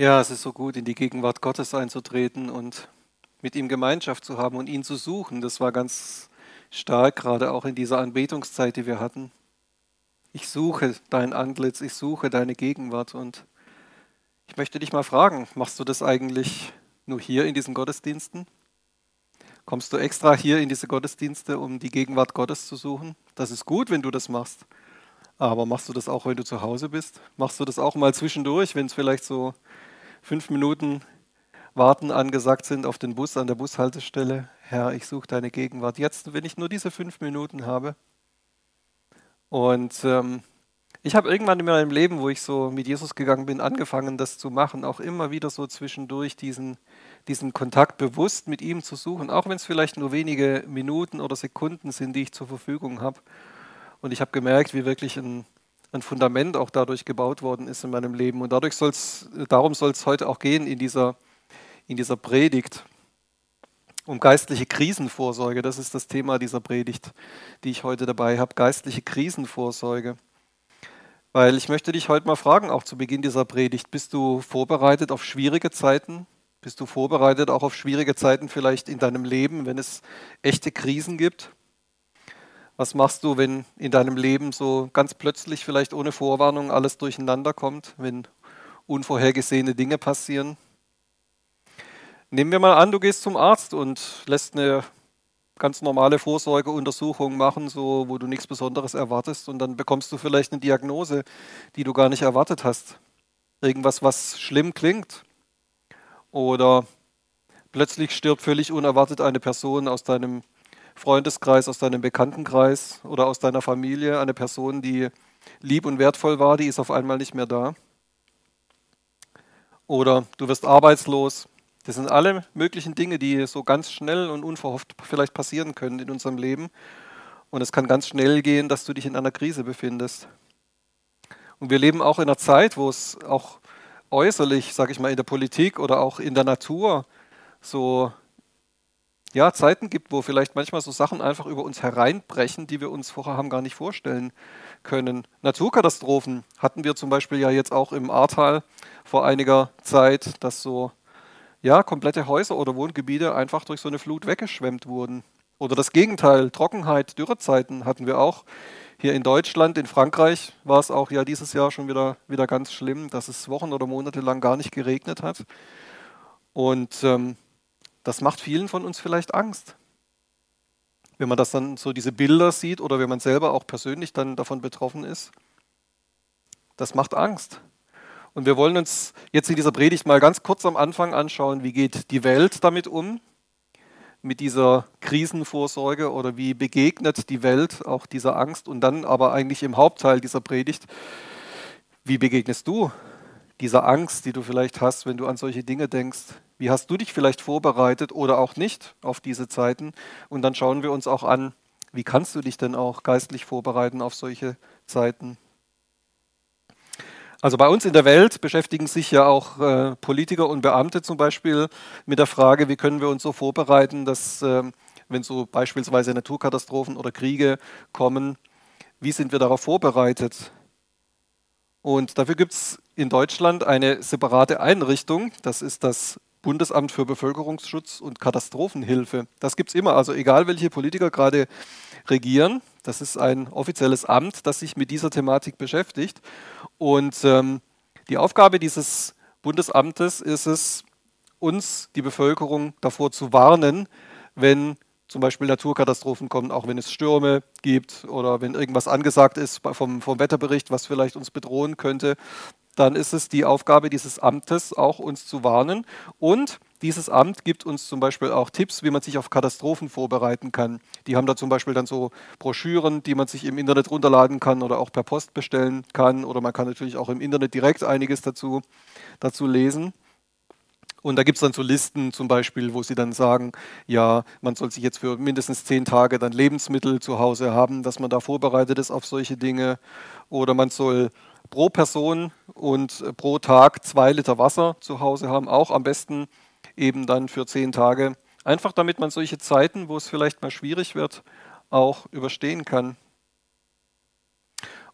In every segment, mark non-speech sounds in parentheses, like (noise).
Ja, es ist so gut, in die Gegenwart Gottes einzutreten und mit ihm Gemeinschaft zu haben und ihn zu suchen. Das war ganz stark, gerade auch in dieser Anbetungszeit, die wir hatten. Ich suche dein Antlitz, ich suche deine Gegenwart und ich möchte dich mal fragen, machst du das eigentlich nur hier in diesen Gottesdiensten? Kommst du extra hier in diese Gottesdienste, um die Gegenwart Gottes zu suchen? Das ist gut, wenn du das machst. Aber machst du das auch, wenn du zu Hause bist? Machst du das auch mal zwischendurch, wenn es vielleicht so fünf Minuten Warten angesagt sind auf den Bus an der Bushaltestelle. Herr, ich suche deine Gegenwart jetzt, wenn ich nur diese fünf Minuten habe. Und ähm, ich habe irgendwann in meinem Leben, wo ich so mit Jesus gegangen bin, angefangen, das zu machen, auch immer wieder so zwischendurch diesen, diesen Kontakt bewusst mit ihm zu suchen, auch wenn es vielleicht nur wenige Minuten oder Sekunden sind, die ich zur Verfügung habe. Und ich habe gemerkt, wie wirklich ein, ein Fundament auch dadurch gebaut worden ist in meinem Leben. Und dadurch soll's, darum soll es heute auch gehen in dieser, in dieser Predigt. Um geistliche Krisenvorsorge, das ist das Thema dieser Predigt, die ich heute dabei habe. Geistliche Krisenvorsorge. Weil ich möchte dich heute mal fragen, auch zu Beginn dieser Predigt, bist du vorbereitet auf schwierige Zeiten? Bist du vorbereitet auch auf schwierige Zeiten vielleicht in deinem Leben, wenn es echte Krisen gibt? Was machst du, wenn in deinem Leben so ganz plötzlich, vielleicht ohne Vorwarnung, alles durcheinander kommt, wenn unvorhergesehene Dinge passieren? Nehmen wir mal an, du gehst zum Arzt und lässt eine ganz normale Vorsorgeuntersuchung machen, so wo du nichts Besonderes erwartest und dann bekommst du vielleicht eine Diagnose, die du gar nicht erwartet hast. Irgendwas, was schlimm klingt. Oder plötzlich stirbt völlig unerwartet eine Person aus deinem Freundeskreis, aus deinem Bekanntenkreis oder aus deiner Familie, eine Person, die lieb und wertvoll war, die ist auf einmal nicht mehr da. Oder du wirst arbeitslos. Das sind alle möglichen Dinge, die so ganz schnell und unverhofft vielleicht passieren können in unserem Leben. Und es kann ganz schnell gehen, dass du dich in einer Krise befindest. Und wir leben auch in einer Zeit, wo es auch äußerlich, sage ich mal, in der Politik oder auch in der Natur so ja, Zeiten gibt, wo vielleicht manchmal so Sachen einfach über uns hereinbrechen, die wir uns vorher haben gar nicht vorstellen können. Naturkatastrophen hatten wir zum Beispiel ja jetzt auch im Ahrtal vor einiger Zeit, dass so ja, komplette Häuser oder Wohngebiete einfach durch so eine Flut weggeschwemmt wurden. Oder das Gegenteil, Trockenheit, Dürrezeiten hatten wir auch hier in Deutschland. In Frankreich war es auch ja dieses Jahr schon wieder, wieder ganz schlimm, dass es Wochen oder Monate lang gar nicht geregnet hat. Und ähm, das macht vielen von uns vielleicht Angst. Wenn man das dann so diese Bilder sieht oder wenn man selber auch persönlich dann davon betroffen ist. Das macht Angst. Und wir wollen uns jetzt in dieser Predigt mal ganz kurz am Anfang anschauen, wie geht die Welt damit um, mit dieser Krisenvorsorge oder wie begegnet die Welt auch dieser Angst und dann aber eigentlich im Hauptteil dieser Predigt, wie begegnest du dieser Angst, die du vielleicht hast, wenn du an solche Dinge denkst. Wie hast du dich vielleicht vorbereitet oder auch nicht auf diese Zeiten? Und dann schauen wir uns auch an, wie kannst du dich denn auch geistlich vorbereiten auf solche Zeiten? Also bei uns in der Welt beschäftigen sich ja auch äh, Politiker und Beamte zum Beispiel mit der Frage, wie können wir uns so vorbereiten, dass äh, wenn so beispielsweise Naturkatastrophen oder Kriege kommen, wie sind wir darauf vorbereitet? Und dafür gibt es in Deutschland eine separate Einrichtung, das ist das Bundesamt für Bevölkerungsschutz und Katastrophenhilfe. Das gibt es immer, also egal welche Politiker gerade regieren, das ist ein offizielles Amt, das sich mit dieser Thematik beschäftigt. Und ähm, die Aufgabe dieses Bundesamtes ist es, uns, die Bevölkerung, davor zu warnen, wenn zum Beispiel Naturkatastrophen kommen, auch wenn es Stürme gibt oder wenn irgendwas angesagt ist vom, vom Wetterbericht, was vielleicht uns bedrohen könnte, dann ist es die Aufgabe dieses Amtes, auch uns zu warnen. Und dieses Amt gibt uns zum Beispiel auch Tipps, wie man sich auf Katastrophen vorbereiten kann. Die haben da zum Beispiel dann so Broschüren, die man sich im Internet runterladen kann oder auch per Post bestellen kann. Oder man kann natürlich auch im Internet direkt einiges dazu, dazu lesen. Und da gibt es dann so Listen zum Beispiel, wo sie dann sagen, ja, man soll sich jetzt für mindestens zehn Tage dann Lebensmittel zu Hause haben, dass man da vorbereitet ist auf solche Dinge. Oder man soll pro Person und pro Tag zwei Liter Wasser zu Hause haben, auch am besten eben dann für zehn Tage. Einfach damit man solche Zeiten, wo es vielleicht mal schwierig wird, auch überstehen kann.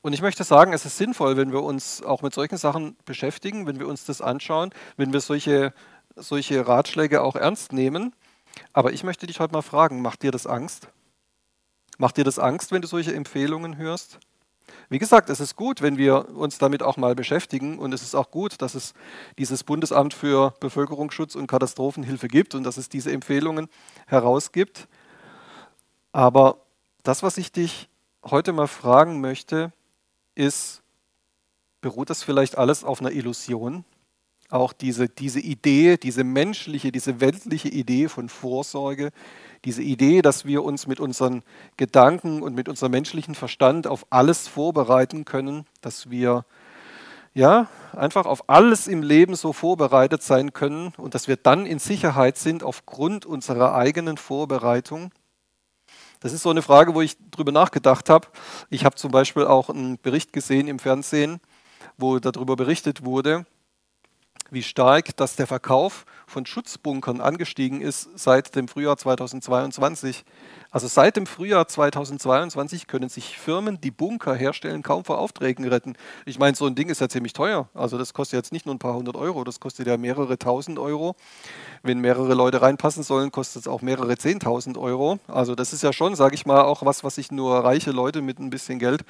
Und ich möchte sagen, es ist sinnvoll, wenn wir uns auch mit solchen Sachen beschäftigen, wenn wir uns das anschauen, wenn wir solche, solche Ratschläge auch ernst nehmen. Aber ich möchte dich heute mal fragen, macht dir das Angst? Macht dir das Angst, wenn du solche Empfehlungen hörst? Wie gesagt, es ist gut, wenn wir uns damit auch mal beschäftigen und es ist auch gut, dass es dieses Bundesamt für Bevölkerungsschutz und Katastrophenhilfe gibt und dass es diese Empfehlungen herausgibt. Aber das, was ich dich heute mal fragen möchte, ist, beruht das vielleicht alles auf einer Illusion? Auch diese, diese Idee, diese menschliche, diese weltliche Idee von Vorsorge, diese Idee, dass wir uns mit unseren Gedanken und mit unserem menschlichen Verstand auf alles vorbereiten können, dass wir ja einfach auf alles im Leben so vorbereitet sein können und dass wir dann in Sicherheit sind aufgrund unserer eigenen Vorbereitung. Das ist so eine Frage, wo ich drüber nachgedacht habe. Ich habe zum Beispiel auch einen Bericht gesehen im Fernsehen, wo darüber berichtet wurde, wie stark dass der Verkauf von Schutzbunkern angestiegen ist seit dem Frühjahr 2022. Also seit dem Frühjahr 2022 können sich Firmen, die Bunker herstellen, kaum vor Aufträgen retten. Ich meine, so ein Ding ist ja ziemlich teuer. Also das kostet jetzt nicht nur ein paar hundert Euro, das kostet ja mehrere tausend Euro. Wenn mehrere Leute reinpassen sollen, kostet es auch mehrere zehntausend Euro. Also das ist ja schon, sage ich mal, auch was, was sich nur reiche Leute mit ein bisschen Geld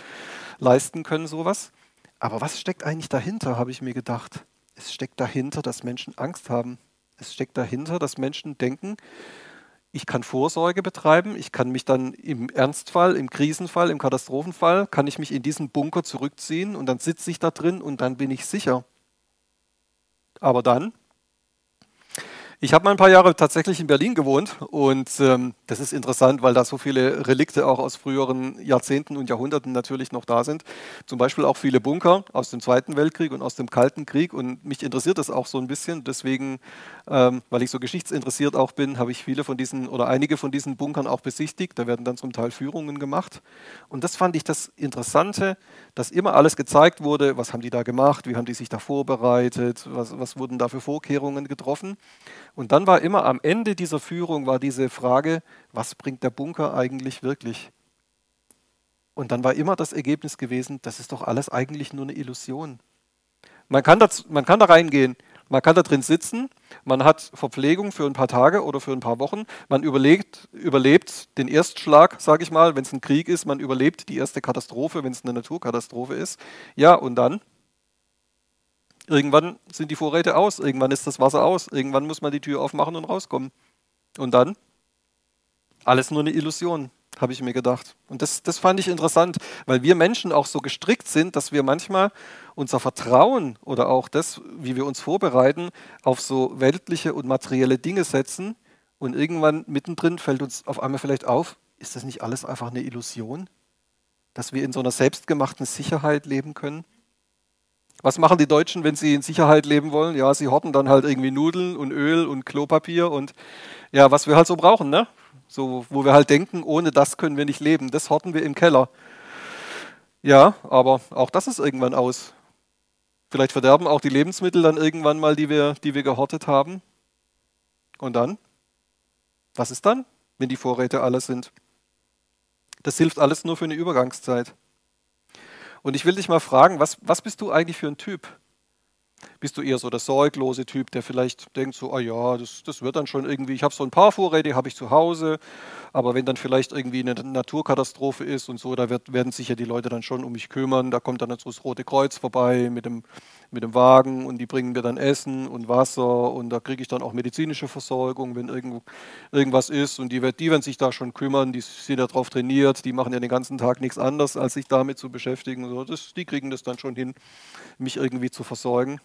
leisten können, sowas. Aber was steckt eigentlich dahinter, habe ich mir gedacht es steckt dahinter, dass Menschen Angst haben. Es steckt dahinter, dass Menschen denken, ich kann Vorsorge betreiben, ich kann mich dann im Ernstfall, im Krisenfall, im Katastrophenfall, kann ich mich in diesen Bunker zurückziehen und dann sitze ich da drin und dann bin ich sicher. Aber dann ich habe mal ein paar Jahre tatsächlich in Berlin gewohnt und ähm, das ist interessant, weil da so viele Relikte auch aus früheren Jahrzehnten und Jahrhunderten natürlich noch da sind. Zum Beispiel auch viele Bunker aus dem Zweiten Weltkrieg und aus dem Kalten Krieg und mich interessiert das auch so ein bisschen. Deswegen, ähm, weil ich so geschichtsinteressiert auch bin, habe ich viele von diesen oder einige von diesen Bunkern auch besichtigt. Da werden dann zum Teil Führungen gemacht und das fand ich das Interessante, dass immer alles gezeigt wurde, was haben die da gemacht, wie haben die sich da vorbereitet, was, was wurden da für Vorkehrungen getroffen. Und dann war immer am Ende dieser Führung war diese Frage, was bringt der Bunker eigentlich wirklich? Und dann war immer das Ergebnis gewesen, das ist doch alles eigentlich nur eine Illusion. Man kann, das, man kann da reingehen, man kann da drin sitzen, man hat Verpflegung für ein paar Tage oder für ein paar Wochen, man überlegt, überlebt den Erstschlag, sage ich mal, wenn es ein Krieg ist, man überlebt die erste Katastrophe, wenn es eine Naturkatastrophe ist. Ja, und dann? Irgendwann sind die Vorräte aus, irgendwann ist das Wasser aus, irgendwann muss man die Tür aufmachen und rauskommen. Und dann? Alles nur eine Illusion, habe ich mir gedacht. Und das, das fand ich interessant, weil wir Menschen auch so gestrickt sind, dass wir manchmal unser Vertrauen oder auch das, wie wir uns vorbereiten, auf so weltliche und materielle Dinge setzen. Und irgendwann mittendrin fällt uns auf einmal vielleicht auf, ist das nicht alles einfach eine Illusion? Dass wir in so einer selbstgemachten Sicherheit leben können? Was machen die Deutschen, wenn sie in Sicherheit leben wollen? Ja, sie horten dann halt irgendwie Nudeln und Öl und Klopapier und ja, was wir halt so brauchen, ne? So, wo wir halt denken, ohne das können wir nicht leben. Das horten wir im Keller. Ja, aber auch das ist irgendwann aus. Vielleicht verderben auch die Lebensmittel dann irgendwann mal, die wir, die wir gehortet haben. Und dann? Was ist dann, wenn die Vorräte alle sind? Das hilft alles nur für eine Übergangszeit. Und ich will dich mal fragen, was, was bist du eigentlich für ein Typ? Bist du eher so der sorglose Typ, der vielleicht denkt so, ah ja, das, das wird dann schon irgendwie, ich habe so ein paar Vorräte, habe ich zu Hause, aber wenn dann vielleicht irgendwie eine Naturkatastrophe ist und so, da wird, werden sich ja die Leute dann schon um mich kümmern, da kommt dann so das Rote Kreuz vorbei mit dem, mit dem Wagen und die bringen mir dann Essen und Wasser und da kriege ich dann auch medizinische Versorgung, wenn irgendwo, irgendwas ist und die, die werden sich da schon kümmern, die sind ja darauf trainiert, die machen ja den ganzen Tag nichts anderes, als sich damit zu beschäftigen, so, das, die kriegen das dann schon hin, mich irgendwie zu versorgen.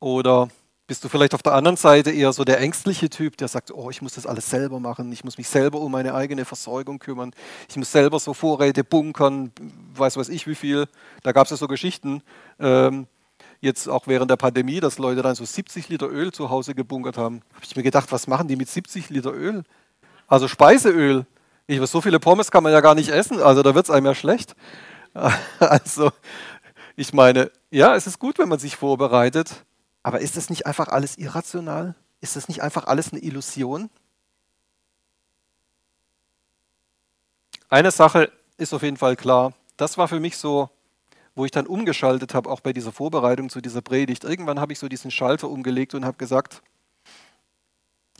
Oder bist du vielleicht auf der anderen Seite eher so der ängstliche Typ, der sagt, oh, ich muss das alles selber machen, ich muss mich selber um meine eigene Versorgung kümmern, ich muss selber so Vorräte bunkern, weiß was ich wie viel. Da gab es ja so Geschichten, ähm, jetzt auch während der Pandemie, dass Leute dann so 70 Liter Öl zu Hause gebunkert haben. Habe ich mir gedacht, was machen die mit 70 Liter Öl? Also Speiseöl. Ich weiß, so viele Pommes kann man ja gar nicht essen, also da wird es einem ja schlecht. (laughs) Also ich meine, ja, es ist gut, wenn man sich vorbereitet, aber ist das nicht einfach alles irrational? Ist das nicht einfach alles eine Illusion? Eine Sache ist auf jeden Fall klar, das war für mich so, wo ich dann umgeschaltet habe, auch bei dieser Vorbereitung zu dieser Predigt. Irgendwann habe ich so diesen Schalter umgelegt und habe gesagt,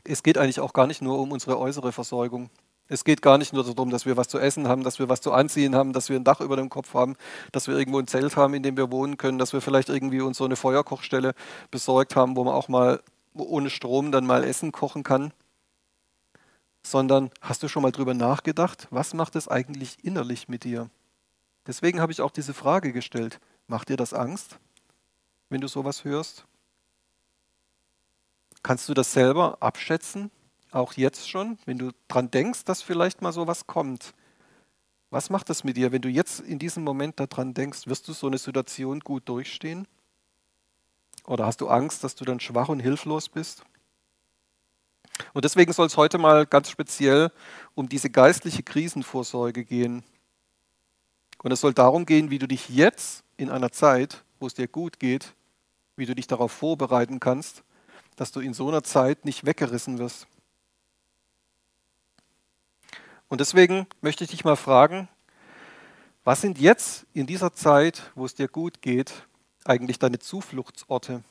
es geht eigentlich auch gar nicht nur um unsere äußere Versorgung. Es geht gar nicht nur darum, dass wir was zu essen haben, dass wir was zu anziehen haben, dass wir ein Dach über dem Kopf haben, dass wir irgendwo ein Zelt haben, in dem wir wohnen können, dass wir vielleicht irgendwie uns so eine Feuerkochstelle besorgt haben, wo man auch mal ohne Strom dann mal Essen kochen kann. Sondern hast du schon mal drüber nachgedacht, was macht es eigentlich innerlich mit dir? Deswegen habe ich auch diese Frage gestellt. Macht dir das Angst, wenn du sowas hörst? Kannst du das selber abschätzen? Auch jetzt schon, wenn du dran denkst, dass vielleicht mal sowas kommt, was macht das mit dir, wenn du jetzt in diesem Moment daran denkst, wirst du so eine Situation gut durchstehen? Oder hast du Angst, dass du dann schwach und hilflos bist? Und deswegen soll es heute mal ganz speziell um diese geistliche Krisenvorsorge gehen. Und es soll darum gehen, wie du dich jetzt in einer Zeit, wo es dir gut geht, wie du dich darauf vorbereiten kannst, dass du in so einer Zeit nicht weggerissen wirst. Und deswegen möchte ich dich mal fragen, was sind jetzt in dieser Zeit, wo es dir gut geht, eigentlich deine Zufluchtsorte?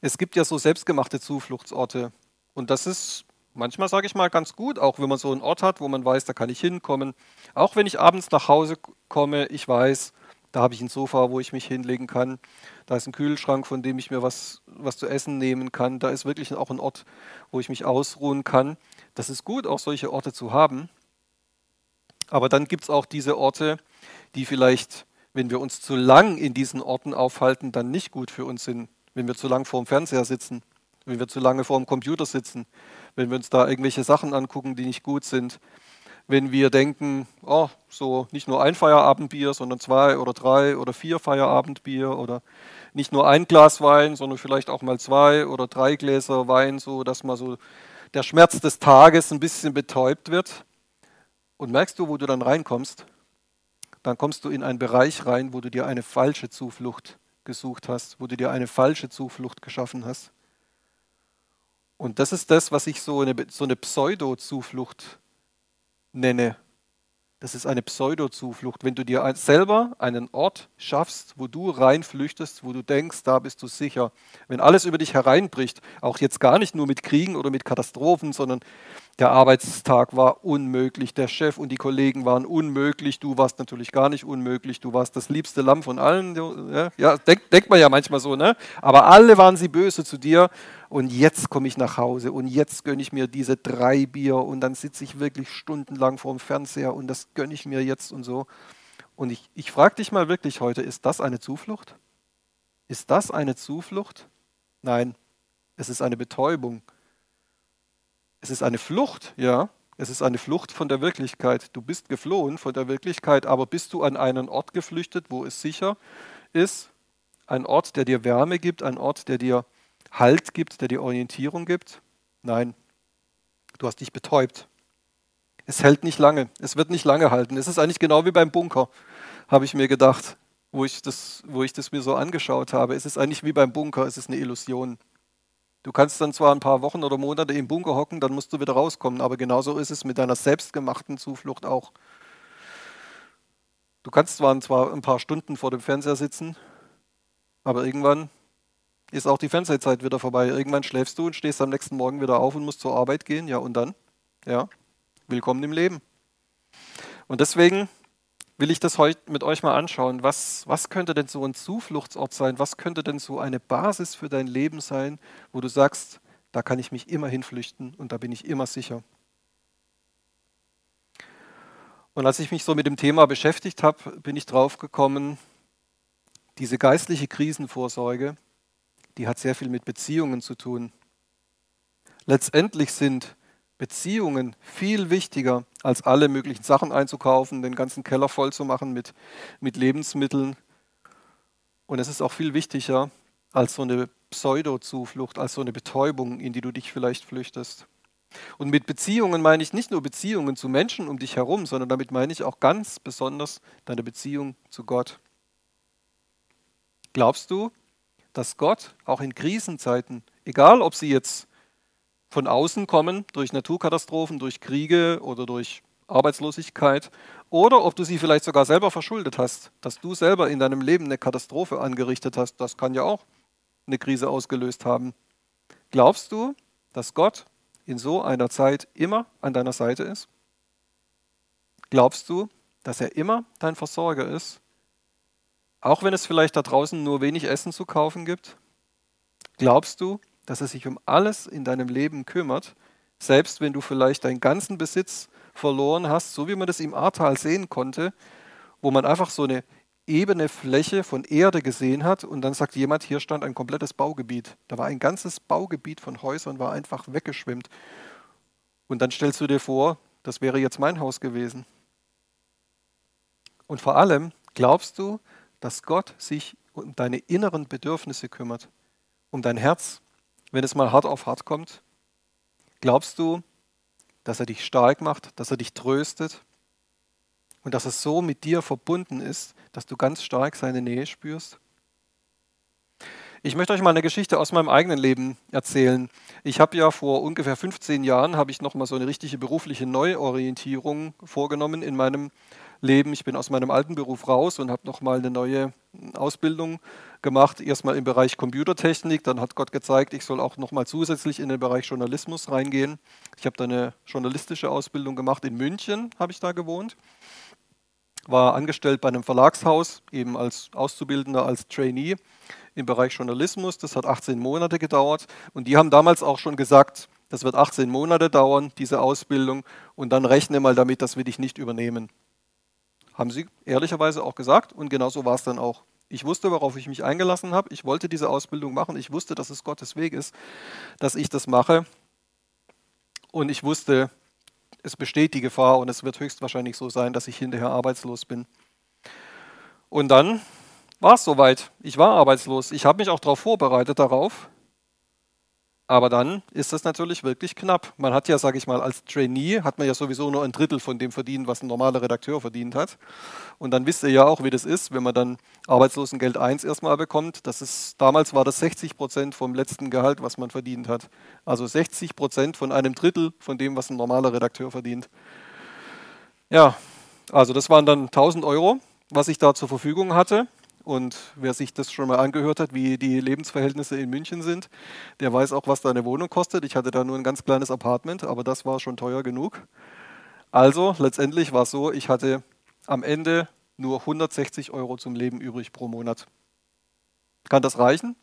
Es gibt ja so selbstgemachte Zufluchtsorte. Und das ist manchmal, sage ich mal, ganz gut, auch wenn man so einen Ort hat, wo man weiß, da kann ich hinkommen. Auch wenn ich abends nach Hause komme, ich weiß, da habe ich ein Sofa, wo ich mich hinlegen kann. Da ist ein Kühlschrank, von dem ich mir was, was zu essen nehmen kann. Da ist wirklich auch ein Ort, wo ich mich ausruhen kann. Das ist gut, auch solche Orte zu haben. Aber dann gibt es auch diese Orte, die vielleicht, wenn wir uns zu lang in diesen Orten aufhalten, dann nicht gut für uns sind. Wenn wir zu lang vor dem Fernseher sitzen, wenn wir zu lange vor dem Computer sitzen, wenn wir uns da irgendwelche Sachen angucken, die nicht gut sind, wenn wir denken, oh, so nicht nur ein Feierabendbier, sondern zwei oder drei oder vier Feierabendbier oder nicht nur ein Glas Wein, sondern vielleicht auch mal zwei oder drei Gläser Wein, so dass mal so der Schmerz des Tages ein bisschen betäubt wird. Und merkst du, wo du dann reinkommst? Dann kommst du in einen Bereich rein, wo du dir eine falsche Zuflucht gesucht hast, wo du dir eine falsche Zuflucht geschaffen hast. Und das ist das, was ich so eine, so eine Pseudo-Zuflucht nenne. Das ist eine Pseudo-Zuflucht. Wenn du dir selber einen Ort schaffst, wo du reinflüchtest, wo du denkst, da bist du sicher. Wenn alles über dich hereinbricht, auch jetzt gar nicht nur mit Kriegen oder mit Katastrophen, sondern der Arbeitstag war unmöglich, der Chef und die Kollegen waren unmöglich, du warst natürlich gar nicht unmöglich, du warst das liebste Lamm von allen. Ja, denkt, denkt man ja manchmal so, ne? Aber alle waren sie böse zu dir und jetzt komme ich nach Hause und jetzt gönne ich mir diese drei Bier und dann sitze ich wirklich stundenlang vor dem Fernseher und das gönne ich mir jetzt und so. Und ich, ich frage dich mal wirklich heute, ist das eine Zuflucht? Ist das eine Zuflucht? Nein, es ist eine Betäubung. Es ist eine Flucht, ja. Es ist eine Flucht von der Wirklichkeit. Du bist geflohen von der Wirklichkeit, aber bist du an einen Ort geflüchtet, wo es sicher ist? Ein Ort, der dir Wärme gibt, ein Ort, der dir Halt gibt, der dir Orientierung gibt? Nein, du hast dich betäubt. Es hält nicht lange, es wird nicht lange halten. Es ist eigentlich genau wie beim Bunker, habe ich mir gedacht, wo ich, das, wo ich das mir so angeschaut habe. Es ist eigentlich wie beim Bunker, es ist eine Illusion. Du kannst dann zwar ein paar Wochen oder Monate im Bunker hocken, dann musst du wieder rauskommen, aber genauso ist es mit deiner selbstgemachten Zuflucht auch. Du kannst zwar ein paar Stunden vor dem Fernseher sitzen, aber irgendwann ist auch die Fernsehzeit wieder vorbei. Irgendwann schläfst du und stehst am nächsten Morgen wieder auf und musst zur Arbeit gehen. Ja, und dann? Ja, willkommen im Leben. Und deswegen will ich das heute mit euch mal anschauen. Was, was könnte denn so ein Zufluchtsort sein? Was könnte denn so eine Basis für dein Leben sein, wo du sagst, da kann ich mich immer hinflüchten und da bin ich immer sicher? Und als ich mich so mit dem Thema beschäftigt habe, bin ich drauf gekommen, diese geistliche Krisenvorsorge, die hat sehr viel mit Beziehungen zu tun. Letztendlich sind Beziehungen viel wichtiger, als alle möglichen Sachen einzukaufen, den ganzen Keller voll zu machen mit, mit Lebensmitteln. Und es ist auch viel wichtiger als so eine Pseudo-Zuflucht, als so eine Betäubung, in die du dich vielleicht flüchtest. Und mit Beziehungen meine ich nicht nur Beziehungen zu Menschen um dich herum, sondern damit meine ich auch ganz besonders deine Beziehung zu Gott. Glaubst du, dass Gott auch in Krisenzeiten, egal ob sie jetzt von außen kommen, durch Naturkatastrophen, durch Kriege oder durch Arbeitslosigkeit, oder ob du sie vielleicht sogar selber verschuldet hast, dass du selber in deinem Leben eine Katastrophe angerichtet hast. Das kann ja auch eine Krise ausgelöst haben. Glaubst du, dass Gott in so einer Zeit immer an deiner Seite ist? Glaubst du, dass er immer dein Versorger ist? Auch wenn es vielleicht da draußen nur wenig Essen zu kaufen gibt? Glaubst du, dass er sich um alles in deinem Leben kümmert, selbst wenn du vielleicht deinen ganzen Besitz verloren hast, so wie man das im Ahrtal sehen konnte, wo man einfach so eine ebene Fläche von Erde gesehen hat und dann sagt jemand, hier stand ein komplettes Baugebiet. Da war ein ganzes Baugebiet von Häusern, war einfach weggeschwemmt. Und dann stellst du dir vor, das wäre jetzt mein Haus gewesen. Und vor allem, glaubst du, dass Gott sich um deine inneren Bedürfnisse kümmert, um dein Herz, wenn es mal hart auf hart kommt? Glaubst du, dass er dich stark macht, dass er dich tröstet und dass er so mit dir verbunden ist, dass du ganz stark seine Nähe spürst? Ich möchte euch mal eine Geschichte aus meinem eigenen Leben erzählen. Ich habe ja vor ungefähr 15 Jahren habe ich noch mal so eine richtige berufliche Neuorientierung vorgenommen in meinem Leben. Ich bin aus meinem alten Beruf raus und habe noch mal eine neue Ausbildung gemacht. Erstmal im Bereich Computertechnik, dann hat Gott gezeigt, ich soll auch noch mal zusätzlich in den Bereich Journalismus reingehen. Ich habe da eine journalistische Ausbildung gemacht in München, habe ich da gewohnt war angestellt bei einem Verlagshaus, eben als Auszubildender, als Trainee im Bereich Journalismus. Das hat 18 Monate gedauert. Und die haben damals auch schon gesagt, das wird 18 Monate dauern, diese Ausbildung. Und dann rechne mal damit, dass wir dich nicht übernehmen. Haben sie ehrlicherweise auch gesagt. Und genauso war es dann auch. Ich wusste, worauf ich mich eingelassen habe. Ich wollte diese Ausbildung machen. Ich wusste, dass es Gottes Weg ist, dass ich das mache. Und ich wusste, es besteht die Gefahr und es wird höchstwahrscheinlich so sein, dass ich hinterher arbeitslos bin. Und dann war es soweit. Ich war arbeitslos. Ich habe mich auch darauf vorbereitet darauf. Aber dann ist das natürlich wirklich knapp. Man hat ja, sage ich mal, als Trainee hat man ja sowieso nur ein Drittel von dem verdient, was ein normaler Redakteur verdient hat. Und dann wisst ihr ja auch, wie das ist, wenn man dann Arbeitslosengeld 1 erstmal bekommt. Das ist, damals war das 60 Prozent vom letzten Gehalt, was man verdient hat. Also 60 Prozent von einem Drittel von dem, was ein normaler Redakteur verdient. Ja, also das waren dann 1000 Euro, was ich da zur Verfügung hatte. Und wer sich das schon mal angehört hat, wie die Lebensverhältnisse in München sind, der weiß auch, was da eine Wohnung kostet. Ich hatte da nur ein ganz kleines Apartment, aber das war schon teuer genug. Also letztendlich war es so, ich hatte am Ende nur 160 Euro zum Leben übrig pro Monat. Kann das reichen?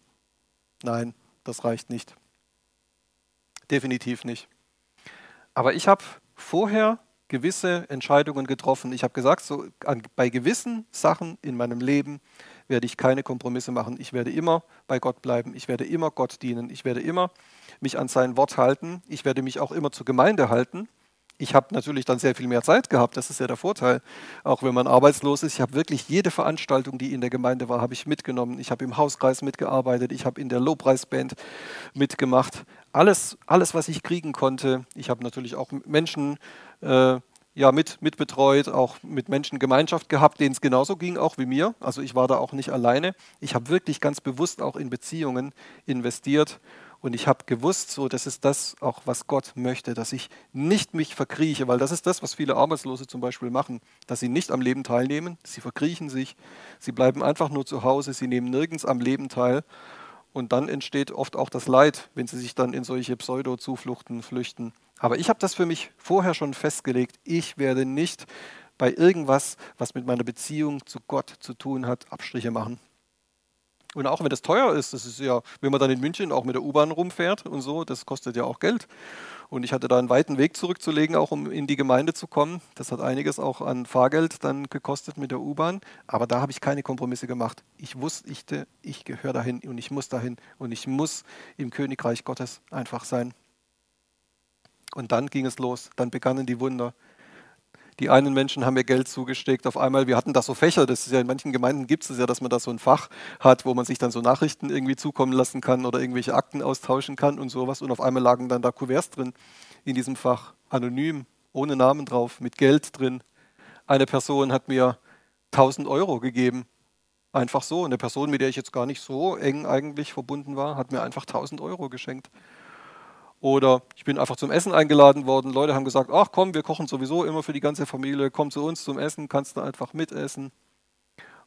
Nein, das reicht nicht. Definitiv nicht. Aber ich habe vorher gewisse Entscheidungen getroffen. Ich habe gesagt, so an, bei gewissen Sachen in meinem Leben werde ich keine Kompromisse machen. Ich werde immer bei Gott bleiben. Ich werde immer Gott dienen. Ich werde immer mich an sein Wort halten. Ich werde mich auch immer zur Gemeinde halten. Ich habe natürlich dann sehr viel mehr Zeit gehabt, das ist ja der Vorteil. Auch wenn man arbeitslos ist, ich habe wirklich jede Veranstaltung, die in der Gemeinde war, habe ich mitgenommen. Ich habe im Hauskreis mitgearbeitet, ich habe in der Lobpreisband mitgemacht. Alles, alles, was ich kriegen konnte. Ich habe natürlich auch Menschen äh, ja, mit, mit auch mit Menschen Gemeinschaft gehabt, denen es genauso ging, auch wie mir. Also ich war da auch nicht alleine. Ich habe wirklich ganz bewusst auch in Beziehungen investiert und ich habe gewusst, so, das ist das auch, was Gott möchte, dass ich nicht mich verkrieche, weil das ist das, was viele Arbeitslose zum Beispiel machen, dass sie nicht am Leben teilnehmen, sie verkriechen sich, sie bleiben einfach nur zu Hause, sie nehmen nirgends am Leben teil. Und dann entsteht oft auch das Leid, wenn sie sich dann in solche Pseudo-Zufluchten flüchten. Aber ich habe das für mich vorher schon festgelegt. Ich werde nicht bei irgendwas, was mit meiner Beziehung zu Gott zu tun hat, Abstriche machen. Und auch wenn das teuer ist, das ist ja, wenn man dann in München auch mit der U-Bahn rumfährt und so, das kostet ja auch Geld. Und ich hatte da einen weiten Weg zurückzulegen, auch um in die Gemeinde zu kommen. Das hat einiges auch an Fahrgeld dann gekostet mit der U-Bahn. Aber da habe ich keine Kompromisse gemacht. Ich wusste, ich, ich gehöre dahin und ich muss dahin und ich muss im Königreich Gottes einfach sein. Und dann ging es los, dann begannen die Wunder. Die einen Menschen haben mir Geld zugesteckt. Auf einmal, wir hatten da so Fächer, das ist ja in manchen Gemeinden gibt es ja, dass man da so ein Fach hat, wo man sich dann so Nachrichten irgendwie zukommen lassen kann oder irgendwelche Akten austauschen kann und sowas. Und auf einmal lagen dann da Kuverts drin in diesem Fach, anonym, ohne Namen drauf, mit Geld drin. Eine Person hat mir 1000 Euro gegeben. Einfach so. Eine Person, mit der ich jetzt gar nicht so eng eigentlich verbunden war, hat mir einfach 1000 Euro geschenkt. Oder ich bin einfach zum Essen eingeladen worden. Leute haben gesagt, ach komm, wir kochen sowieso immer für die ganze Familie, komm zu uns zum Essen, kannst du einfach mitessen.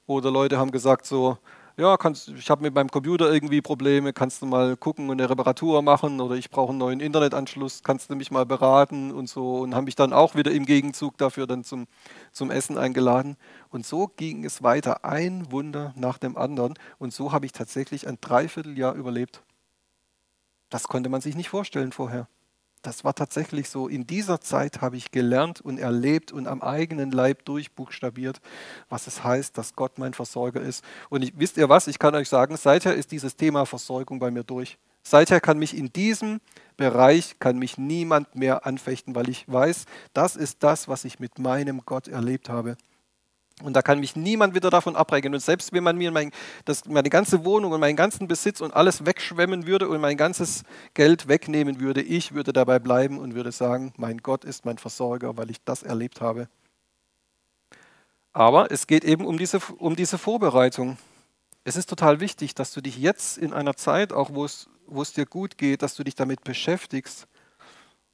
Oder Leute haben gesagt so, ja, kannst, ich habe mit meinem Computer irgendwie Probleme, kannst du mal gucken und eine Reparatur machen oder ich brauche einen neuen Internetanschluss, kannst du mich mal beraten und so und haben mich dann auch wieder im Gegenzug dafür dann zum, zum Essen eingeladen. Und so ging es weiter, ein Wunder nach dem anderen und so habe ich tatsächlich ein Dreivierteljahr überlebt. Das konnte man sich nicht vorstellen vorher. Das war tatsächlich so. In dieser Zeit habe ich gelernt und erlebt und am eigenen Leib durchbuchstabiert, was es heißt, dass Gott mein Versorger ist. Und ich, wisst ihr was? Ich kann euch sagen, seither ist dieses Thema Versorgung bei mir durch. Seither kann mich in diesem Bereich kann mich niemand mehr anfechten, weil ich weiß, das ist das, was ich mit meinem Gott erlebt habe. Und da kann mich niemand wieder davon abbrechen. Und selbst wenn man mir mein, das, meine ganze Wohnung und meinen ganzen Besitz und alles wegschwemmen würde und mein ganzes Geld wegnehmen würde, ich würde dabei bleiben und würde sagen, mein Gott ist mein Versorger, weil ich das erlebt habe. Aber es geht eben um diese, um diese Vorbereitung. Es ist total wichtig, dass du dich jetzt in einer Zeit, auch wo es, wo es dir gut geht, dass du dich damit beschäftigst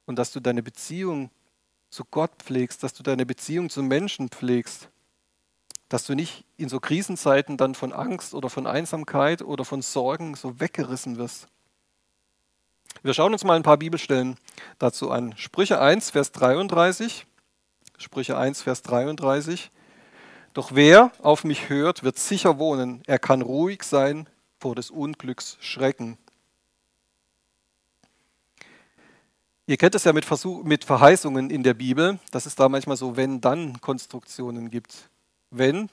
und dass du deine Beziehung zu Gott pflegst, dass du deine Beziehung zu Menschen pflegst dass du nicht in so Krisenzeiten dann von Angst oder von Einsamkeit oder von Sorgen so weggerissen wirst. Wir schauen uns mal ein paar Bibelstellen dazu an. Sprüche 1, Vers 33. Sprüche 1, Vers 33. Doch wer auf mich hört, wird sicher wohnen. Er kann ruhig sein vor des Unglücks Schrecken. Ihr kennt es ja mit, Versuch, mit Verheißungen in der Bibel, dass es da manchmal so Wenn-Dann-Konstruktionen gibt wenn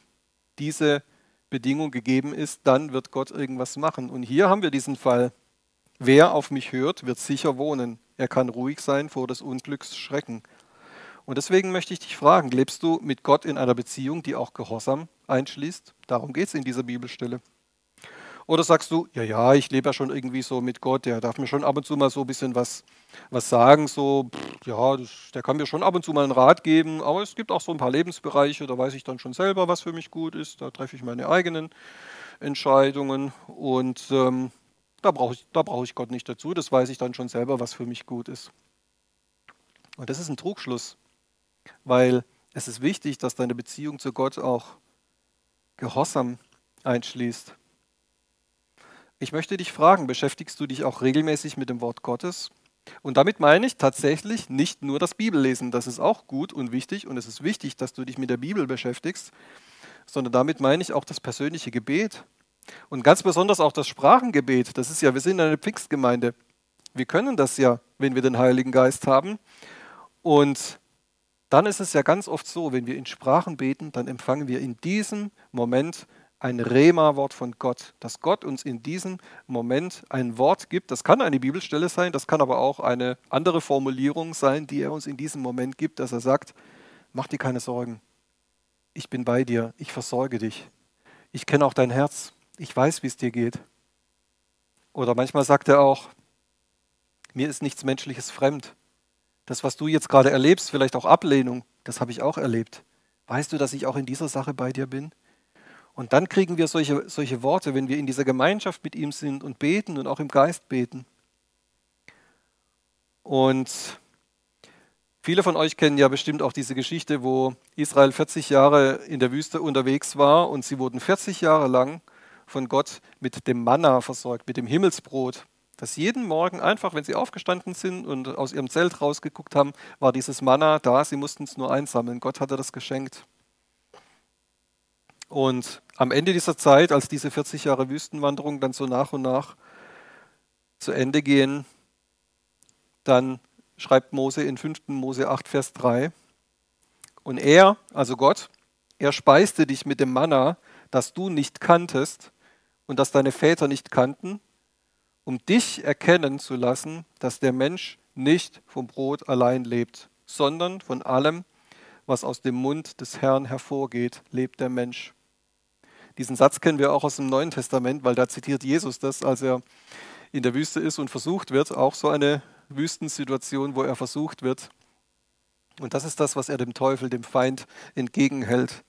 diese Bedingung gegeben ist, dann wird Gott irgendwas machen. Und hier haben wir diesen Fall. Wer auf mich hört, wird sicher wohnen. Er kann ruhig sein vor des Unglücks Schrecken. Und deswegen möchte ich dich fragen, lebst du mit Gott in einer Beziehung, die auch Gehorsam einschließt? Darum geht es in dieser Bibelstelle. Oder sagst du, ja, ja, ich lebe ja schon irgendwie so mit Gott, der darf mir schon ab und zu mal so ein bisschen was, was sagen, so, pff, ja, das, der kann mir schon ab und zu mal einen Rat geben, aber es gibt auch so ein paar Lebensbereiche, da weiß ich dann schon selber, was für mich gut ist, da treffe ich meine eigenen Entscheidungen und ähm, da brauche ich, brauch ich Gott nicht dazu, das weiß ich dann schon selber, was für mich gut ist. Und das ist ein Trugschluss, weil es ist wichtig, dass deine Beziehung zu Gott auch Gehorsam einschließt. Ich möchte dich fragen, beschäftigst du dich auch regelmäßig mit dem Wort Gottes? Und damit meine ich tatsächlich nicht nur das Bibellesen, das ist auch gut und wichtig und es ist wichtig, dass du dich mit der Bibel beschäftigst, sondern damit meine ich auch das persönliche Gebet und ganz besonders auch das Sprachengebet. Das ist ja, wir sind eine Pfingstgemeinde. Wir können das ja, wenn wir den Heiligen Geist haben. Und dann ist es ja ganz oft so, wenn wir in Sprachen beten, dann empfangen wir in diesem Moment ein Rema-Wort von Gott, dass Gott uns in diesem Moment ein Wort gibt. Das kann eine Bibelstelle sein, das kann aber auch eine andere Formulierung sein, die er uns in diesem Moment gibt, dass er sagt, mach dir keine Sorgen, ich bin bei dir, ich versorge dich, ich kenne auch dein Herz, ich weiß, wie es dir geht. Oder manchmal sagt er auch, mir ist nichts Menschliches fremd. Das, was du jetzt gerade erlebst, vielleicht auch Ablehnung, das habe ich auch erlebt. Weißt du, dass ich auch in dieser Sache bei dir bin? Und dann kriegen wir solche, solche Worte, wenn wir in dieser Gemeinschaft mit ihm sind und beten und auch im Geist beten. Und viele von euch kennen ja bestimmt auch diese Geschichte, wo Israel 40 Jahre in der Wüste unterwegs war und sie wurden 40 Jahre lang von Gott mit dem Manna versorgt, mit dem Himmelsbrot. Das jeden Morgen einfach, wenn sie aufgestanden sind und aus ihrem Zelt rausgeguckt haben, war dieses Manna da. Sie mussten es nur einsammeln. Gott hatte das geschenkt. Und am Ende dieser Zeit, als diese 40 Jahre Wüstenwanderung dann so nach und nach zu Ende gehen, dann schreibt Mose in 5. Mose 8, Vers 3, und er, also Gott, er speiste dich mit dem Manna, das du nicht kanntest und das deine Väter nicht kannten, um dich erkennen zu lassen, dass der Mensch nicht vom Brot allein lebt, sondern von allem, was aus dem Mund des Herrn hervorgeht, lebt der Mensch. Diesen Satz kennen wir auch aus dem Neuen Testament, weil da zitiert Jesus das, als er in der Wüste ist und versucht wird, auch so eine Wüstensituation, wo er versucht wird. Und das ist das, was er dem Teufel, dem Feind entgegenhält,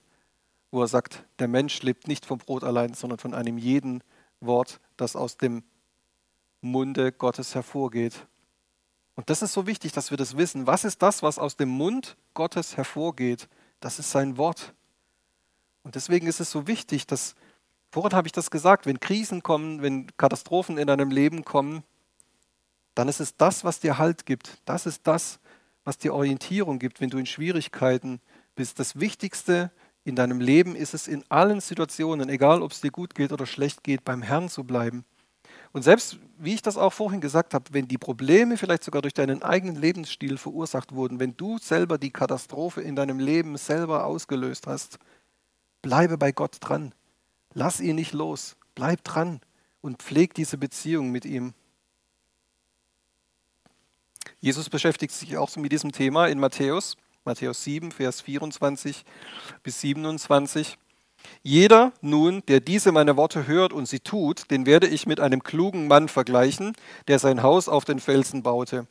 wo er sagt, der Mensch lebt nicht vom Brot allein, sondern von einem jeden Wort, das aus dem Munde Gottes hervorgeht. Und das ist so wichtig, dass wir das wissen. Was ist das, was aus dem Mund Gottes hervorgeht? Das ist sein Wort. Und deswegen ist es so wichtig, dass, vorhin habe ich das gesagt, wenn Krisen kommen, wenn Katastrophen in deinem Leben kommen, dann ist es das, was dir Halt gibt. Das ist das, was dir Orientierung gibt, wenn du in Schwierigkeiten bist. Das Wichtigste in deinem Leben ist es in allen Situationen, egal ob es dir gut geht oder schlecht geht, beim Herrn zu bleiben. Und selbst, wie ich das auch vorhin gesagt habe, wenn die Probleme vielleicht sogar durch deinen eigenen Lebensstil verursacht wurden, wenn du selber die Katastrophe in deinem Leben selber ausgelöst hast, bleibe bei Gott dran. Lass ihn nicht los. Bleib dran und pfleg diese Beziehung mit ihm. Jesus beschäftigt sich auch mit diesem Thema in Matthäus, Matthäus 7, Vers 24 bis 27. Jeder nun, der diese meine Worte hört und sie tut, den werde ich mit einem klugen Mann vergleichen, der sein Haus auf den Felsen baute.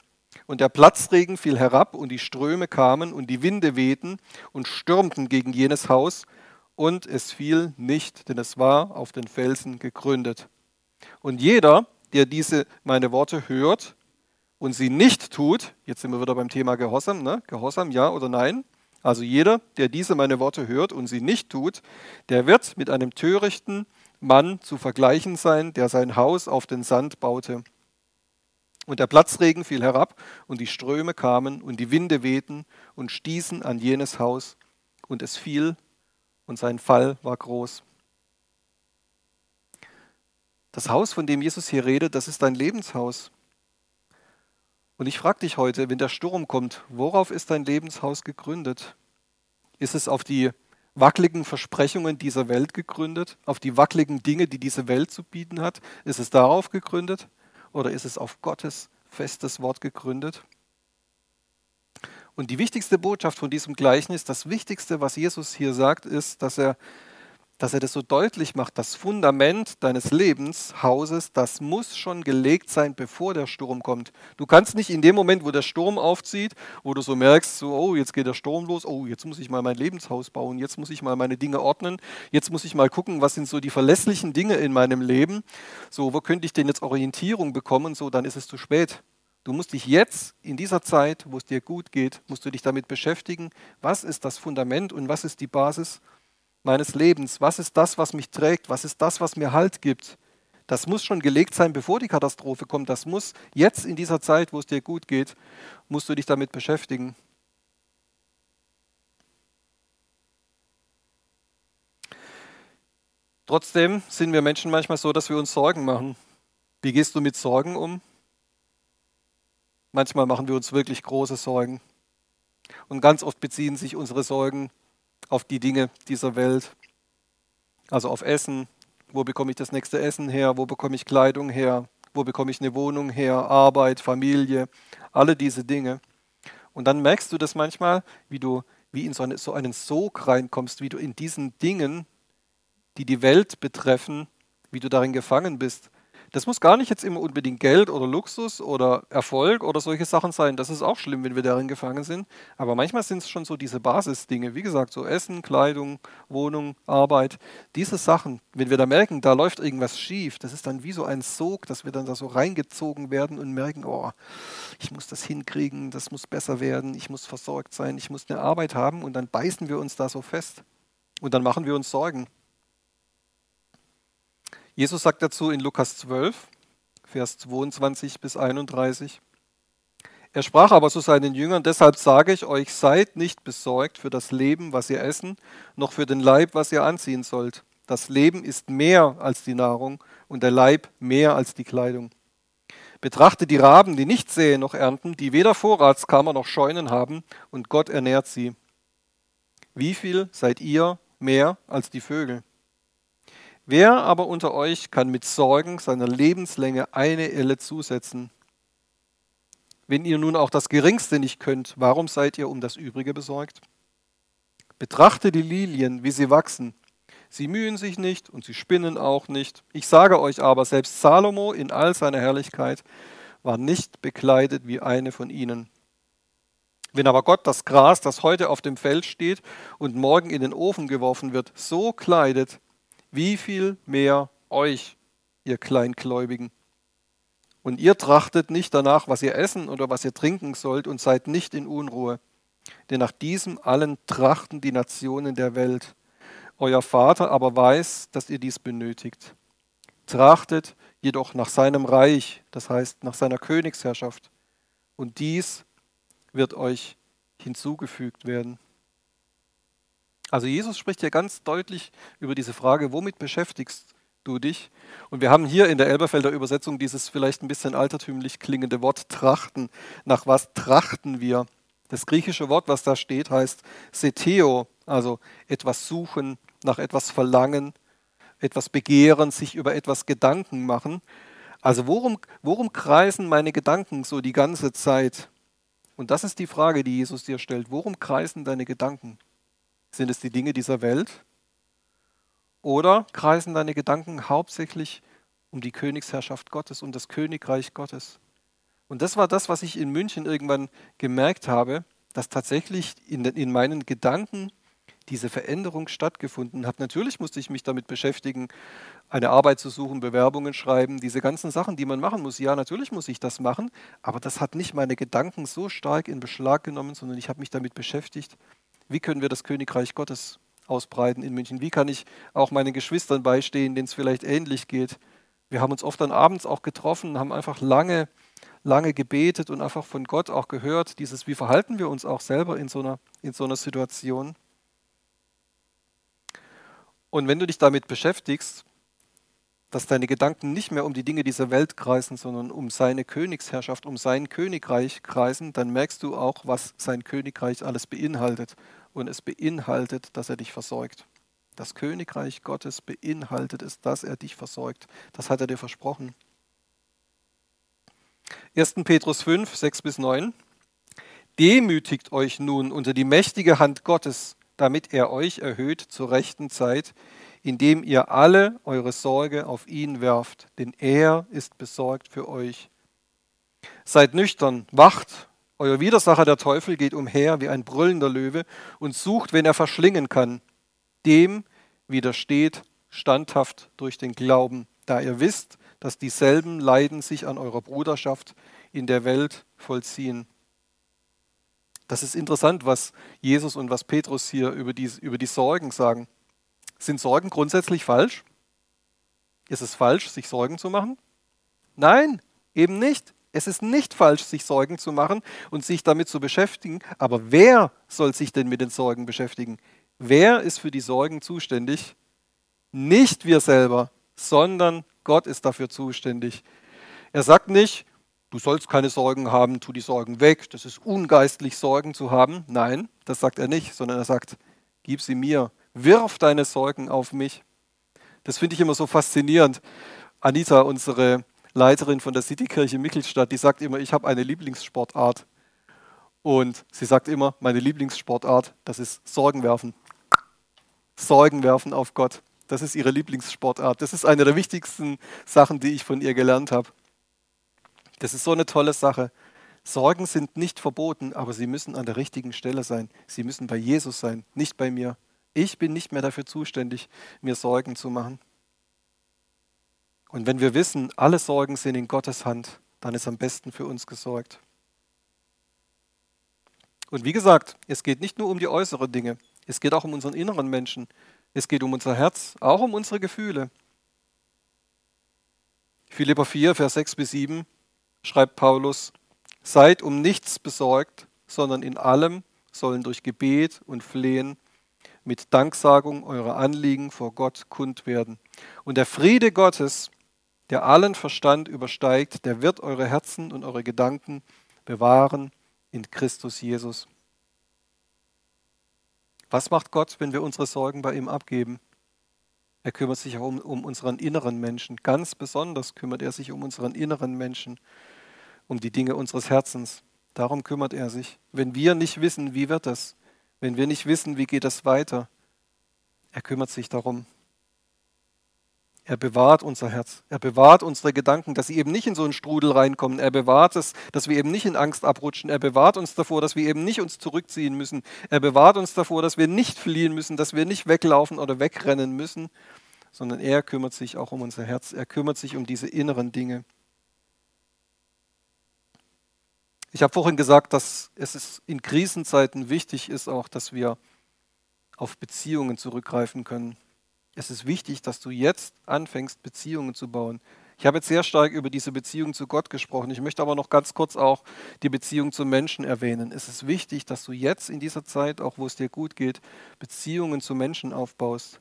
Und der Platzregen fiel herab und die Ströme kamen und die Winde wehten und stürmten gegen jenes Haus und es fiel nicht, denn es war auf den Felsen gegründet. Und jeder, der diese meine Worte hört und sie nicht tut, jetzt sind wir wieder beim Thema Gehorsam, ne? Gehorsam, ja oder nein? Also jeder, der diese meine Worte hört und sie nicht tut, der wird mit einem törichten Mann zu vergleichen sein, der sein Haus auf den Sand baute. Und der Platzregen fiel herab, und die Ströme kamen, und die Winde wehten und stießen an jenes Haus, und es fiel, und sein Fall war groß. Das Haus, von dem Jesus hier redet, das ist dein Lebenshaus. Und ich frage dich heute, wenn der Sturm kommt, worauf ist dein Lebenshaus gegründet? Ist es auf die wackeligen Versprechungen dieser Welt gegründet? Auf die wackeligen Dinge, die diese Welt zu bieten hat? Ist es darauf gegründet? Oder ist es auf Gottes festes Wort gegründet? Und die wichtigste Botschaft von diesem Gleichnis, das Wichtigste, was Jesus hier sagt, ist, dass er dass er das so deutlich macht, das Fundament deines Lebenshauses, das muss schon gelegt sein, bevor der Sturm kommt. Du kannst nicht in dem Moment, wo der Sturm aufzieht, wo du so merkst, so, oh, jetzt geht der Sturm los, oh, jetzt muss ich mal mein Lebenshaus bauen, jetzt muss ich mal meine Dinge ordnen, jetzt muss ich mal gucken, was sind so die verlässlichen Dinge in meinem Leben, so, wo könnte ich denn jetzt Orientierung bekommen, so, dann ist es zu spät. Du musst dich jetzt in dieser Zeit, wo es dir gut geht, musst du dich damit beschäftigen, was ist das Fundament und was ist die Basis meines Lebens? Was ist das, was mich trägt? Was ist das, was mir Halt gibt? Das muss schon gelegt sein, bevor die Katastrophe kommt. Das muss jetzt in dieser Zeit, wo es dir gut geht, musst du dich damit beschäftigen. Trotzdem sind wir Menschen manchmal so, dass wir uns Sorgen machen. Wie gehst du mit Sorgen um? Manchmal machen wir uns wirklich große Sorgen. Und ganz oft beziehen sich unsere Sorgen auf die Dinge dieser Welt. Also auf Essen, wo bekomme ich das nächste Essen her, wo bekomme ich Kleidung her, wo bekomme ich eine Wohnung her, Arbeit, Familie, alle diese Dinge. Und dann merkst du das manchmal, wie du wie in so, eine, so einen Sog reinkommst, wie du in diesen Dingen, die die Welt betreffen, wie du darin gefangen bist. Das muss gar nicht jetzt immer unbedingt Geld oder Luxus oder Erfolg oder solche Sachen sein. Das ist auch schlimm, wenn wir darin gefangen sind. Aber manchmal sind es schon so diese Basisdinge. Wie gesagt, so Essen, Kleidung, Wohnung, Arbeit. Diese Sachen, wenn wir da merken, da läuft irgendwas schief, das ist dann wie so ein Sog, dass wir dann da so reingezogen werden und merken, oh, ich muss das hinkriegen, das muss besser werden, ich muss versorgt sein, ich muss eine Arbeit haben. Und dann beißen wir uns da so fest. Und dann machen wir uns Sorgen. Jesus sagt dazu in Lukas 12, Vers 22 bis 31. Er sprach aber zu seinen Jüngern, deshalb sage ich euch, seid nicht besorgt für das Leben, was ihr essen, noch für den Leib, was ihr anziehen sollt. Das Leben ist mehr als die Nahrung und der Leib mehr als die Kleidung. Betrachtet die Raben, die nicht säen noch ernten, die weder Vorratskammer noch Scheunen haben, und Gott ernährt sie. Wie viel seid ihr mehr als die Vögel? Wer aber unter euch kann mit Sorgen seiner Lebenslänge eine Elle zusetzen? Wenn ihr nun auch das Geringste nicht könnt, warum seid ihr um das Übrige besorgt? Betrachtet die Lilien, wie sie wachsen. Sie mühen sich nicht und sie spinnen auch nicht. Ich sage euch aber, selbst Salomo in all seiner Herrlichkeit war nicht bekleidet wie eine von ihnen. Wenn aber Gott das Gras, das heute auf dem Feld steht und morgen in den Ofen geworfen wird, so kleidet, wie viel mehr euch, ihr Kleingläubigen. Und ihr trachtet nicht danach, was ihr essen oder was ihr trinken sollt, und seid nicht in Unruhe. Denn nach diesem allen trachten die Nationen der Welt. Euer Vater aber weiß, dass ihr dies benötigt. Trachtet jedoch nach seinem Reich, das heißt nach seiner Königsherrschaft. Und dies wird euch hinzugefügt werden. Also Jesus spricht hier ganz deutlich über diese Frage, womit beschäftigst du dich? Und wir haben hier in der Elberfelder Übersetzung dieses vielleicht ein bisschen altertümlich klingende Wort trachten. Nach was trachten wir? Das griechische Wort, was da steht, heißt seteo, also etwas suchen, nach etwas verlangen, etwas begehren, sich über etwas Gedanken machen. Also worum, worum kreisen meine Gedanken so die ganze Zeit? Und das ist die Frage, die Jesus dir stellt. Worum kreisen deine Gedanken? Sind es die Dinge dieser Welt? Oder kreisen deine Gedanken hauptsächlich um die Königsherrschaft Gottes, um das Königreich Gottes? Und das war das, was ich in München irgendwann gemerkt habe, dass tatsächlich in, in meinen Gedanken diese Veränderung stattgefunden hat. Natürlich musste ich mich damit beschäftigen, eine Arbeit zu suchen, Bewerbungen schreiben, diese ganzen Sachen, die man machen muss. Ja, natürlich muss ich das machen, aber das hat nicht meine Gedanken so stark in Beschlag genommen, sondern ich habe mich damit beschäftigt, wie können wir das Königreich Gottes ausbreiten in München? Wie kann ich auch meinen Geschwistern beistehen, denen es vielleicht ähnlich geht? Wir haben uns oft dann abends auch getroffen, haben einfach lange, lange gebetet und einfach von Gott auch gehört, dieses, wie verhalten wir uns auch selber in so einer, in so einer Situation. Und wenn du dich damit beschäftigst, dass deine Gedanken nicht mehr um die Dinge dieser Welt kreisen, sondern um seine Königsherrschaft, um sein Königreich kreisen, dann merkst du auch, was sein Königreich alles beinhaltet. Und es beinhaltet, dass er dich versorgt. Das Königreich Gottes beinhaltet es, dass er dich versorgt. Das hat er dir versprochen. 1. Petrus 5, 6 bis 9. Demütigt euch nun unter die mächtige Hand Gottes, damit er euch erhöht zur rechten Zeit, indem ihr alle eure Sorge auf ihn werft, denn er ist besorgt für euch. Seid nüchtern, wacht, euer Widersacher der Teufel geht umher wie ein brüllender Löwe und sucht, wen er verschlingen kann. Dem widersteht standhaft durch den Glauben, da ihr wisst, dass dieselben Leiden sich an eurer Bruderschaft in der Welt vollziehen. Das ist interessant, was Jesus und was Petrus hier über die, über die Sorgen sagen. Sind Sorgen grundsätzlich falsch? Ist es falsch, sich Sorgen zu machen? Nein, eben nicht. Es ist nicht falsch, sich Sorgen zu machen und sich damit zu beschäftigen. Aber wer soll sich denn mit den Sorgen beschäftigen? Wer ist für die Sorgen zuständig? Nicht wir selber, sondern Gott ist dafür zuständig. Er sagt nicht, du sollst keine Sorgen haben, tu die Sorgen weg, das ist ungeistlich, Sorgen zu haben. Nein, das sagt er nicht, sondern er sagt, gib sie mir, wirf deine Sorgen auf mich. Das finde ich immer so faszinierend. Anita, unsere Leiterin von der Citykirche Michelstadt, die sagt immer, ich habe eine Lieblingssportart. Und sie sagt immer, meine Lieblingssportart, das ist Sorgen werfen. Sorgen werfen auf Gott. Das ist ihre Lieblingssportart. Das ist eine der wichtigsten Sachen, die ich von ihr gelernt habe. Das ist so eine tolle Sache. Sorgen sind nicht verboten, aber sie müssen an der richtigen Stelle sein. Sie müssen bei Jesus sein, nicht bei mir. Ich bin nicht mehr dafür zuständig, mir Sorgen zu machen. Und wenn wir wissen, alle Sorgen sind in Gottes Hand, dann ist am besten für uns gesorgt. Und wie gesagt, es geht nicht nur um die äußeren Dinge, es geht auch um unseren inneren Menschen. Es geht um unser Herz, auch um unsere Gefühle. Philipper 4, Vers 6 bis 7 schreibt Paulus, seid um nichts besorgt, sondern in allem sollen durch Gebet und Flehen mit Danksagung eure Anliegen vor Gott kund werden. Und der Friede Gottes, der allen Verstand übersteigt, der wird eure Herzen und eure Gedanken bewahren in Christus Jesus. Was macht Gott, wenn wir unsere Sorgen bei ihm abgeben? Er kümmert sich auch um, um unseren inneren Menschen. Ganz besonders kümmert er sich um unseren inneren Menschen um die Dinge unseres Herzens. Darum kümmert er sich. Wenn wir nicht wissen, wie wird es, wenn wir nicht wissen, wie geht es weiter, er kümmert sich darum. Er bewahrt unser Herz. Er bewahrt unsere Gedanken, dass sie eben nicht in so einen Strudel reinkommen. Er bewahrt es, dass wir eben nicht in Angst abrutschen. Er bewahrt uns davor, dass wir eben nicht uns zurückziehen müssen. Er bewahrt uns davor, dass wir nicht fliehen müssen, dass wir nicht weglaufen oder wegrennen müssen, sondern er kümmert sich auch um unser Herz. Er kümmert sich um diese inneren Dinge. Ich habe vorhin gesagt, dass es in Krisenzeiten wichtig ist auch, dass wir auf Beziehungen zurückgreifen können. Es ist wichtig, dass du jetzt anfängst, Beziehungen zu bauen. Ich habe jetzt sehr stark über diese Beziehung zu Gott gesprochen. Ich möchte aber noch ganz kurz auch die Beziehung zu Menschen erwähnen. Es ist wichtig, dass du jetzt in dieser Zeit, auch wo es dir gut geht, Beziehungen zu Menschen aufbaust.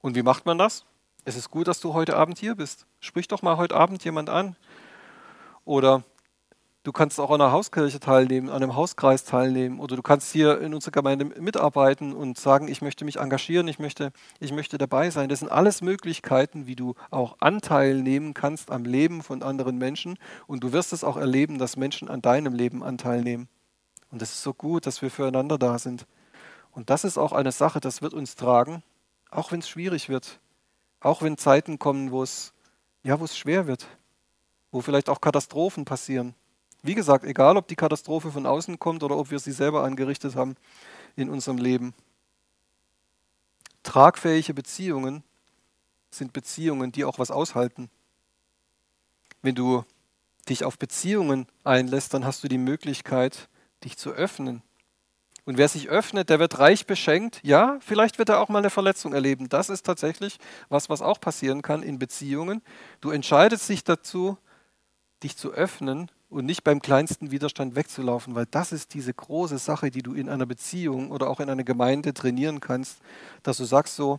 Und wie macht man das? Es ist gut, dass du heute Abend hier bist. Sprich doch mal heute Abend jemand an. Oder Du kannst auch an einer Hauskirche teilnehmen, an einem Hauskreis teilnehmen oder du kannst hier in unserer Gemeinde mitarbeiten und sagen, ich möchte mich engagieren, ich möchte, ich möchte dabei sein. Das sind alles Möglichkeiten, wie du auch Anteil nehmen kannst am Leben von anderen Menschen und du wirst es auch erleben, dass Menschen an deinem Leben Anteil nehmen. Und es ist so gut, dass wir füreinander da sind. Und das ist auch eine Sache, das wird uns tragen, auch wenn es schwierig wird, auch wenn Zeiten kommen, wo es, ja, wo es schwer wird, wo vielleicht auch Katastrophen passieren. Wie gesagt, egal ob die Katastrophe von außen kommt oder ob wir sie selber angerichtet haben in unserem Leben. Tragfähige Beziehungen sind Beziehungen, die auch was aushalten. Wenn du dich auf Beziehungen einlässt, dann hast du die Möglichkeit, dich zu öffnen. Und wer sich öffnet, der wird reich beschenkt. Ja, vielleicht wird er auch mal eine Verletzung erleben. Das ist tatsächlich was, was auch passieren kann in Beziehungen. Du entscheidest dich dazu, dich zu öffnen und nicht beim kleinsten Widerstand wegzulaufen, weil das ist diese große Sache, die du in einer Beziehung oder auch in einer Gemeinde trainieren kannst, dass du sagst so,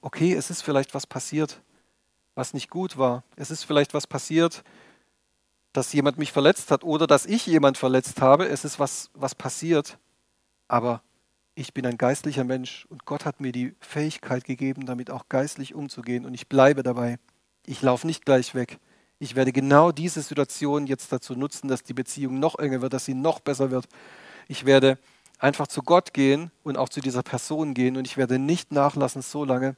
okay, es ist vielleicht was passiert, was nicht gut war. Es ist vielleicht was passiert, dass jemand mich verletzt hat oder dass ich jemand verletzt habe. Es ist was, was passiert, aber ich bin ein geistlicher Mensch und Gott hat mir die Fähigkeit gegeben, damit auch geistlich umzugehen und ich bleibe dabei. Ich laufe nicht gleich weg. Ich werde genau diese Situation jetzt dazu nutzen, dass die Beziehung noch enger wird, dass sie noch besser wird. Ich werde einfach zu Gott gehen und auch zu dieser Person gehen und ich werde nicht nachlassen so lange,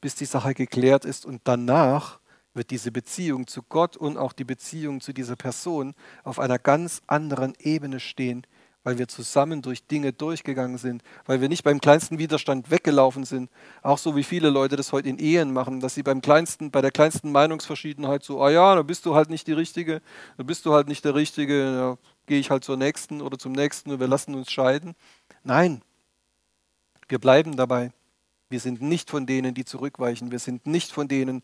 bis die Sache geklärt ist und danach wird diese Beziehung zu Gott und auch die Beziehung zu dieser Person auf einer ganz anderen Ebene stehen, weil wir zusammen durch Dinge durchgegangen sind, weil wir nicht beim kleinsten Widerstand weggelaufen sind. Auch so wie viele Leute das heute in Ehen machen, dass sie beim kleinsten, bei der kleinsten Meinungsverschiedenheit so, ah ja, da bist du halt nicht die Richtige, da bist du halt nicht der Richtige, da gehe ich halt zur Nächsten oder zum Nächsten und wir lassen uns scheiden. Nein, wir bleiben dabei. Wir sind nicht von denen, die zurückweichen. Wir sind nicht von denen,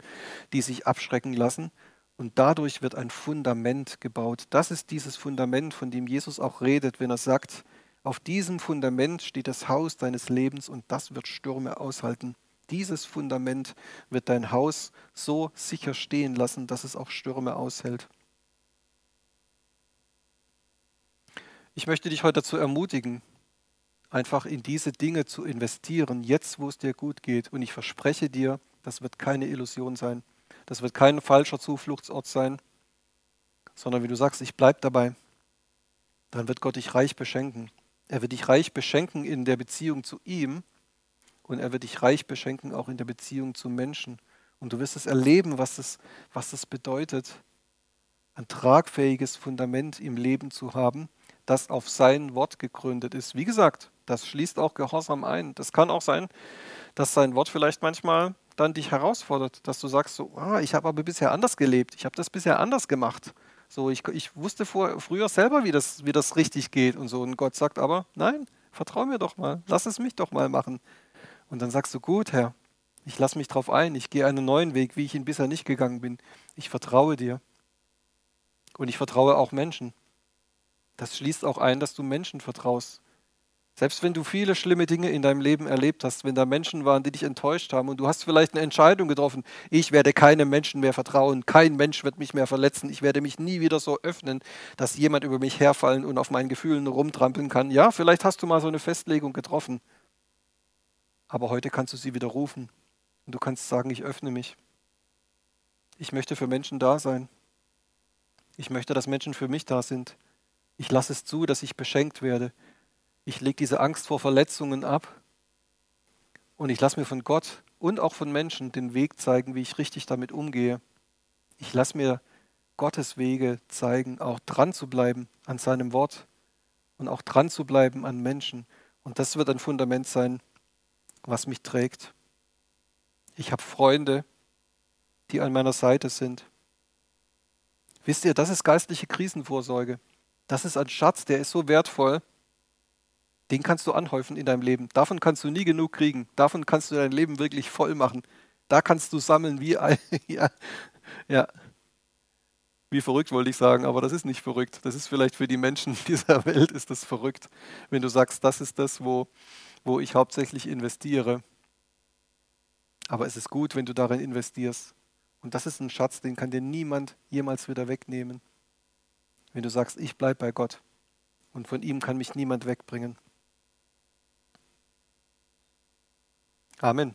die sich abschrecken lassen, und dadurch wird ein Fundament gebaut. Das ist dieses Fundament, von dem Jesus auch redet, wenn er sagt, auf diesem Fundament steht das Haus deines Lebens und das wird Stürme aushalten. Dieses Fundament wird dein Haus so sicher stehen lassen, dass es auch Stürme aushält. Ich möchte dich heute dazu ermutigen, einfach in diese Dinge zu investieren, jetzt wo es dir gut geht. Und ich verspreche dir, das wird keine Illusion sein. Das wird kein falscher Zufluchtsort sein, sondern wie du sagst, ich bleibe dabei. Dann wird Gott dich reich beschenken. Er wird dich reich beschenken in der Beziehung zu ihm und er wird dich reich beschenken auch in der Beziehung zu Menschen. Und du wirst es erleben, was es, was es bedeutet, ein tragfähiges Fundament im Leben zu haben, das auf sein Wort gegründet ist. Wie gesagt, das schließt auch Gehorsam ein. Das kann auch sein, dass sein Wort vielleicht manchmal dann dich herausfordert, dass du sagst, so, ah, ich habe aber bisher anders gelebt, ich habe das bisher anders gemacht. So, ich, ich wusste vor, früher selber, wie das, wie das richtig geht und so. Und Gott sagt aber, nein, vertrau mir doch mal, lass es mich doch mal machen. Und dann sagst du, gut, Herr, ich lasse mich drauf ein, ich gehe einen neuen Weg, wie ich ihn bisher nicht gegangen bin. Ich vertraue dir. Und ich vertraue auch Menschen. Das schließt auch ein, dass du Menschen vertraust. Selbst wenn du viele schlimme Dinge in deinem Leben erlebt hast, wenn da Menschen waren, die dich enttäuscht haben und du hast vielleicht eine Entscheidung getroffen, ich werde keinem Menschen mehr vertrauen, kein Mensch wird mich mehr verletzen, ich werde mich nie wieder so öffnen, dass jemand über mich herfallen und auf meinen Gefühlen rumtrampeln kann. Ja, vielleicht hast du mal so eine Festlegung getroffen, aber heute kannst du sie widerrufen und du kannst sagen, ich öffne mich. Ich möchte für Menschen da sein. Ich möchte, dass Menschen für mich da sind. Ich lasse es zu, dass ich beschenkt werde. Ich lege diese Angst vor Verletzungen ab und ich lasse mir von Gott und auch von Menschen den Weg zeigen, wie ich richtig damit umgehe. Ich lasse mir Gottes Wege zeigen, auch dran zu bleiben an seinem Wort und auch dran zu bleiben an Menschen. Und das wird ein Fundament sein, was mich trägt. Ich habe Freunde, die an meiner Seite sind. Wisst ihr, das ist geistliche Krisenvorsorge. Das ist ein Schatz, der ist so wertvoll. Den kannst du anhäufen in deinem Leben. Davon kannst du nie genug kriegen. Davon kannst du dein Leben wirklich voll machen. Da kannst du sammeln wie ein, (laughs) ja, ja, wie verrückt wollte ich sagen, aber das ist nicht verrückt. Das ist vielleicht für die Menschen (laughs) dieser Welt ist das verrückt, wenn du sagst, das ist das, wo, wo ich hauptsächlich investiere. Aber es ist gut, wenn du darin investierst. Und das ist ein Schatz, den kann dir niemand jemals wieder wegnehmen. Wenn du sagst, ich bleibe bei Gott und von ihm kann mich niemand wegbringen. Amen.